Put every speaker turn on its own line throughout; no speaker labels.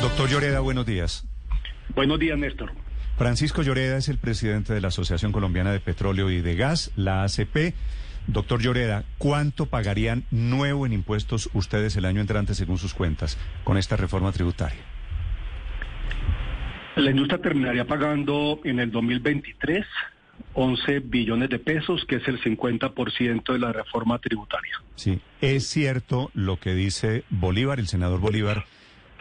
Doctor Lloreda, buenos días.
Buenos días, Néstor.
Francisco Lloreda es el presidente de la Asociación Colombiana de Petróleo y de Gas, la ACP. Doctor Lloreda, ¿cuánto pagarían nuevo en impuestos ustedes el año entrante según sus cuentas con esta reforma tributaria?
La industria terminaría pagando en el 2023 11 billones de pesos, que es el 50% de la reforma tributaria.
Sí, es cierto lo que dice Bolívar, el senador Bolívar,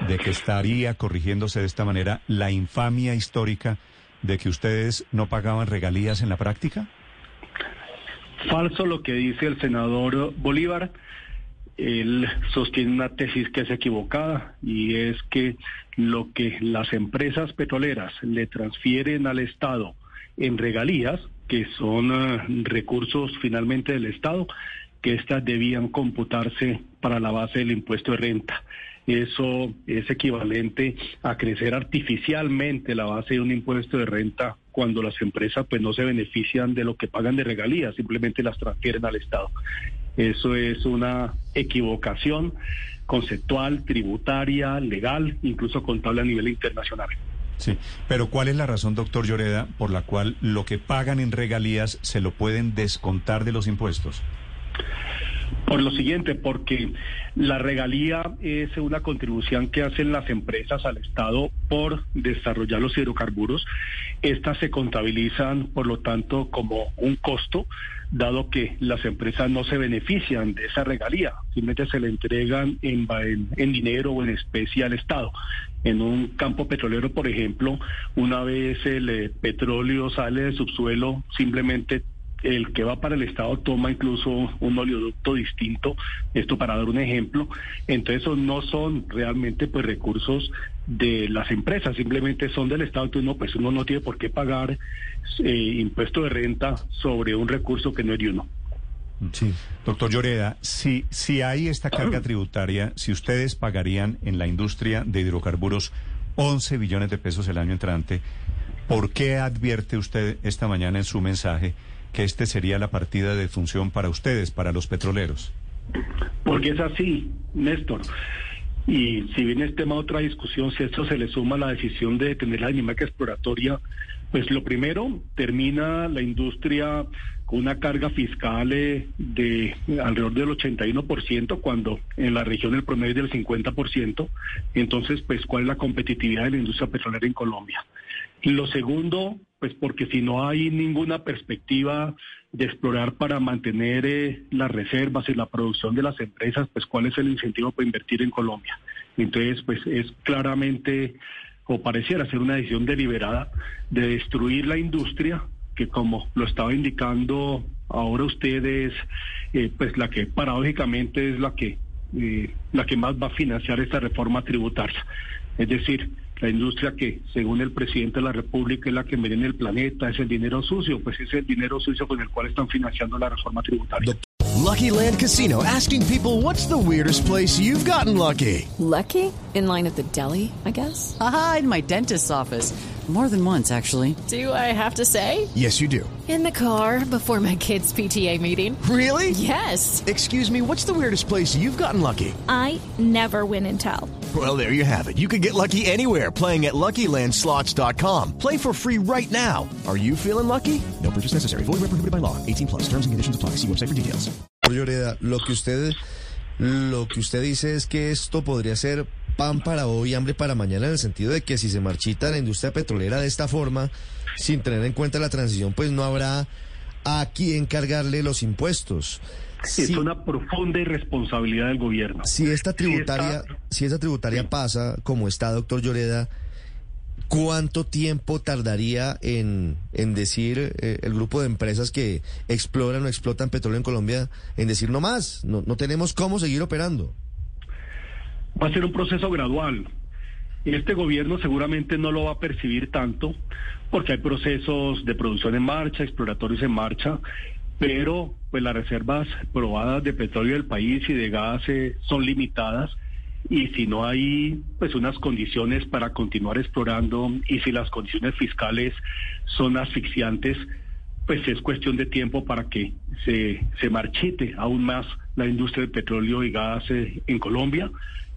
de que estaría corrigiéndose de esta manera la infamia histórica de que ustedes no pagaban regalías en la práctica?
Falso lo que dice el senador Bolívar. Él sostiene una tesis que es equivocada y es que lo que las empresas petroleras le transfieren al Estado en regalías, que son uh, recursos finalmente del Estado, que éstas debían computarse para la base del impuesto de renta. Eso es equivalente a crecer artificialmente la base de un impuesto de renta cuando las empresas pues no se benefician de lo que pagan de regalías, simplemente las transfieren al Estado. Eso es una equivocación conceptual, tributaria, legal, incluso contable a nivel internacional.
Sí, pero ¿cuál es la razón, doctor Lloreda, por la cual lo que pagan en regalías se lo pueden descontar de los impuestos?
Por lo siguiente, porque la regalía es una contribución que hacen las empresas al Estado por desarrollar los hidrocarburos. Estas se contabilizan, por lo tanto, como un costo, dado que las empresas no se benefician de esa regalía, simplemente se le entregan en, en, dinero o en especie al Estado. En un campo petrolero, por ejemplo, una vez el eh, petróleo sale del subsuelo, simplemente el que va para el Estado toma incluso un oleoducto distinto, esto para dar un ejemplo, entonces esos no son realmente pues recursos de las empresas, simplemente son del Estado, entonces no, pues uno no tiene por qué pagar eh, impuesto de renta sobre un recurso que no es de uno.
Sí, doctor Lloreda, si, si hay esta carga tributaria, si ustedes pagarían en la industria de hidrocarburos 11 billones de pesos el año entrante, ¿por qué advierte usted esta mañana en su mensaje que este sería la partida de función para ustedes, para los petroleros?
Porque es así, Néstor. Y si bien es tema otra discusión, si esto se le suma a la decisión de tener la dinámica exploratoria, pues lo primero, termina la industria con una carga fiscal eh, de alrededor del 81%, cuando en la región el promedio es del 50%. Entonces, pues, ¿cuál es la competitividad de la industria petrolera en Colombia? Lo segundo, pues porque si no hay ninguna perspectiva de explorar para mantener eh, las reservas y la producción de las empresas, pues cuál es el incentivo para invertir en Colombia. Entonces, pues es claramente, o pareciera ser una decisión deliberada de destruir la industria, que como lo estaba indicando ahora ustedes, eh, pues la que paradójicamente es la que, eh, la que más va a financiar esta reforma tributaria. Es decir, la industria que, según el presidente de la República, es la que en el planeta, es el dinero sucio, pues es el dinero sucio con el cual están financiando la reforma tributaria.
Lucky Land Casino, asking people what's the weirdest place you've gotten lucky.
Lucky? In line at the deli, I guess.
Aha, in my dentist's office. More than once, actually.
Do I have to say?
Yes, you do.
In the car before my kids' PTA meeting.
Really?
Yes.
Excuse me, what's the weirdest place you've gotten lucky?
I never win and tell.
Well, there you have it. You can get lucky anywhere playing at LuckyLandSlots.com. Play for free right now. Are you feeling lucky? No purchase necessary. Void where prohibited by law. 18 plus. Terms and conditions apply. See website for details.
Lo que usted lo que usted dice es que esto podría ser pan para hoy, hambre para mañana, en el sentido de que si se marchita la industria petrolera de esta forma, sin tener en cuenta la transición, pues no habrá a quién cargarle los impuestos.
Es una profunda irresponsabilidad del gobierno.
Si esta tributaria, si, esta tributaria pasa como está, doctor Lloreda, ¿Cuánto tiempo tardaría en, en decir eh, el grupo de empresas que exploran o explotan petróleo en Colombia en decir no más, no, no tenemos cómo seguir operando?
Va a ser un proceso gradual. Este gobierno seguramente no lo va a percibir tanto porque hay procesos de producción en marcha, exploratorios en marcha, pero pues las reservas probadas de petróleo del país y de gas eh, son limitadas y si no hay pues unas condiciones para continuar explorando y si las condiciones fiscales son asfixiantes, pues es cuestión de tiempo para que se, se marchite aún más la industria del petróleo y gas eh, en Colombia.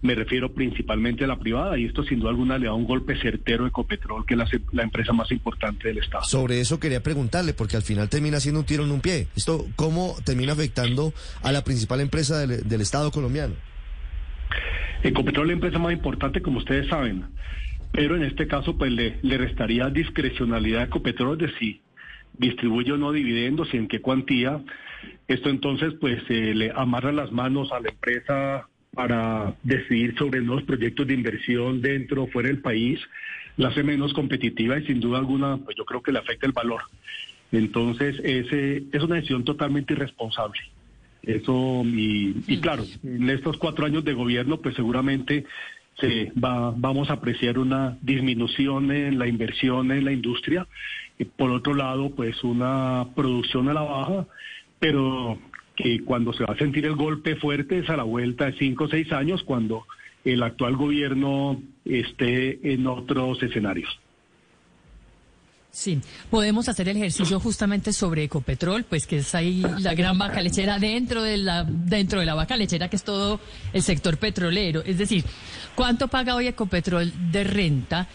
Me refiero principalmente a la privada y esto sin duda alguna le da un golpe certero a Ecopetrol, que es la, la, empresa más importante del Estado.
Sobre eso quería preguntarle, porque al final termina siendo un tiro en un pie. ¿Esto cómo termina afectando a la principal empresa del, del Estado colombiano?
Ecopetrol es la empresa más importante, como ustedes saben, pero en este caso pues le, le restaría discrecionalidad a Ecopetrol de si distribuye o no dividendos y en qué cuantía. Esto entonces pues eh, le amarra las manos a la empresa para decidir sobre nuevos proyectos de inversión dentro o fuera del país, la hace menos competitiva y sin duda alguna pues yo creo que le afecta el valor. Entonces ese, es una decisión totalmente irresponsable. Eso, y, y, claro, en estos cuatro años de gobierno, pues seguramente se va, vamos a apreciar una disminución en la inversión en la industria. Y por otro lado, pues una producción a la baja, pero que cuando se va a sentir el golpe fuerte es a la vuelta de cinco o seis años, cuando el actual gobierno esté en otros escenarios.
Sí, podemos hacer el ejercicio justamente sobre Ecopetrol, pues que es ahí la gran vaca lechera dentro de la dentro de la vaca lechera que es todo el sector petrolero, es decir, ¿cuánto paga hoy Ecopetrol de renta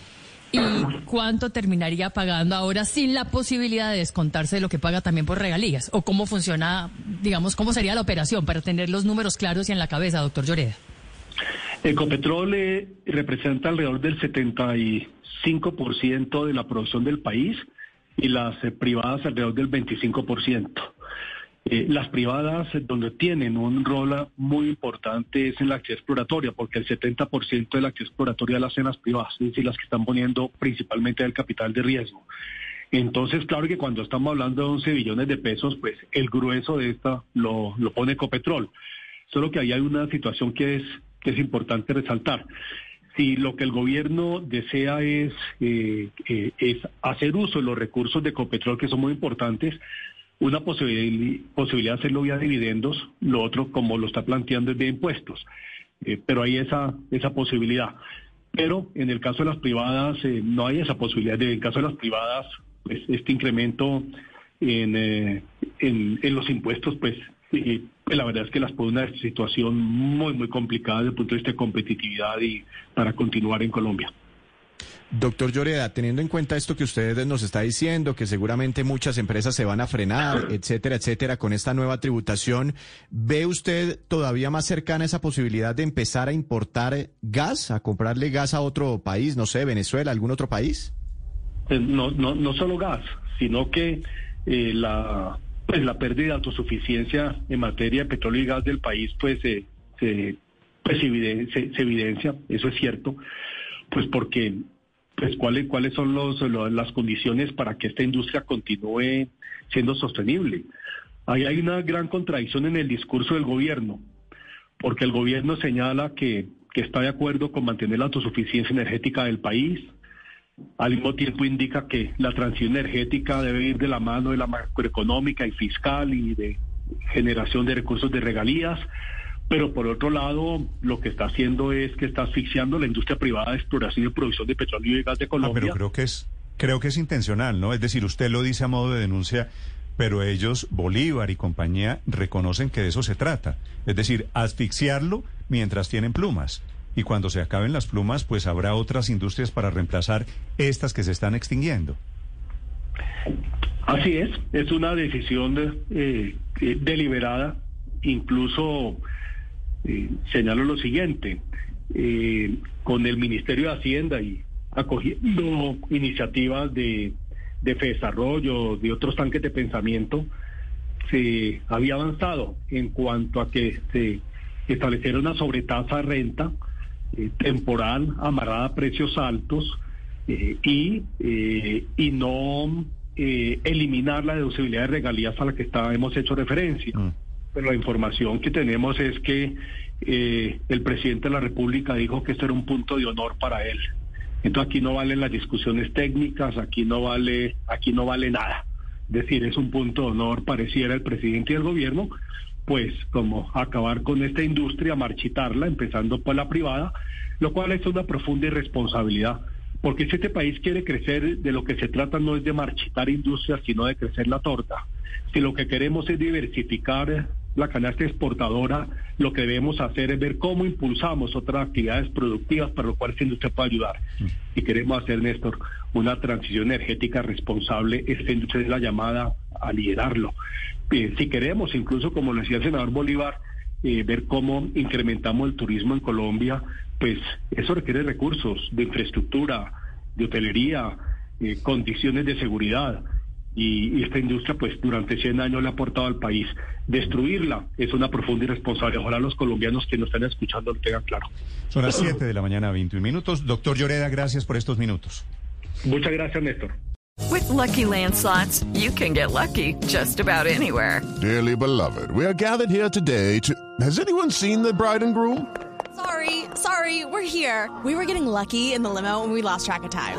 y cuánto terminaría pagando ahora sin la posibilidad de descontarse de lo que paga también por regalías o cómo funciona, digamos, cómo sería la operación para tener los números claros y en la cabeza, doctor Lloreda?
Ecopetrol eh, representa alrededor del 75% de la producción del país y las eh, privadas alrededor del 25%. Eh, las privadas eh, donde tienen un rol muy importante es en la actividad exploratoria, porque el 70% de la actividad exploratoria la hacen las privadas, es decir, las que están poniendo principalmente el capital de riesgo. Entonces, claro que cuando estamos hablando de 11 billones de pesos, pues el grueso de esta lo, lo pone Ecopetrol. Solo que ahí hay una situación que es que es importante resaltar. Si lo que el gobierno desea es, eh, eh, es hacer uso de los recursos de Copetrol, que son muy importantes, una posibilidad, de hacerlo vía dividendos, lo otro, como lo está planteando, es vía impuestos. Eh, pero hay esa, esa posibilidad. Pero en el caso de las privadas eh, no hay esa posibilidad. En el caso de las privadas, pues este incremento en, eh, en, en los impuestos, pues Sí, la verdad es que las pone una situación muy, muy complicada desde el punto de vista de competitividad y para continuar en Colombia.
Doctor Lloreda, teniendo en cuenta esto que usted nos está diciendo, que seguramente muchas empresas se van a frenar, etcétera, etcétera, con esta nueva tributación, ¿ve usted todavía más cercana esa posibilidad de empezar a importar gas, a comprarle gas a otro país, no sé, Venezuela, algún otro país?
Eh, no, no, no solo gas, sino que eh, la pues la pérdida de autosuficiencia en materia de petróleo y gas del país pues se, pues, evidencia, se, evidencia, eso es cierto, pues porque pues cuáles cuáles son los, las condiciones para que esta industria continúe siendo sostenible. Ahí hay una gran contradicción en el discurso del gobierno, porque el gobierno señala que, que está de acuerdo con mantener la autosuficiencia energética del país, al mismo tiempo indica que la transición energética debe ir de la mano de la macroeconómica y fiscal y de generación de recursos de regalías, pero por otro lado lo que está haciendo es que está asfixiando la industria privada de exploración y producción de petróleo y gas de Colombia.
Ah, pero creo que es creo que es intencional, ¿no? Es decir, usted lo dice a modo de denuncia, pero ellos, Bolívar y compañía, reconocen que de eso se trata. Es decir, asfixiarlo mientras tienen plumas y cuando se acaben las plumas, pues habrá otras industrias para reemplazar estas que se están extinguiendo.
Así es, es una decisión eh, eh, deliberada, incluso eh, señalo lo siguiente, con el Ministerio de Hacienda y acogiendo iniciativas de, de desarrollo, de otros tanques de pensamiento, se había avanzado en cuanto a que se estableciera una sobretasa renta eh, temporal amarrada a precios altos eh, y, eh, y no eliminar la deducibilidad de regalías a la que está, hemos hecho referencia. Mm. Pero la información que tenemos es que eh, el presidente de la República dijo que esto era un punto de honor para él. Entonces aquí no valen las discusiones técnicas, aquí no vale, aquí no vale nada. Es decir, es un punto de honor, pareciera el presidente y el gobierno, pues como acabar con esta industria, marchitarla, empezando por la privada, lo cual es una profunda irresponsabilidad. Porque si este país quiere crecer, de lo que se trata no es de marchitar industrias, sino de crecer la torta. Si lo que queremos es diversificar la canasta exportadora, lo que debemos hacer es ver cómo impulsamos otras actividades productivas para lo cual esta industria puede ayudar. Y queremos hacer, Néstor, una transición energética responsable, esta industria es la llamada a liderarlo. Eh, si queremos, incluso como lo decía el senador Bolívar, eh, ver cómo incrementamos el turismo en Colombia, pues eso requiere recursos de infraestructura, de hotelería, eh, condiciones de seguridad. Y, esta industria, pues durante 100 años le ha aportado al país. Destruirla es una profunda irresponsabilidad. Ojalá los colombianos que nos están escuchando lo tengan claro.
Son las 7 de la mañana, 21 minutos. Doctor Lloreda, gracias por estos minutos.
Muchas gracias, Néstor.
With lucky landslots, you can get lucky just about anywhere.
Dearly beloved, we are gathered here today to. Has anyone seen the bride and groom?
Sorry, sorry, we're here. We were getting lucky in the limo and we lost track of time.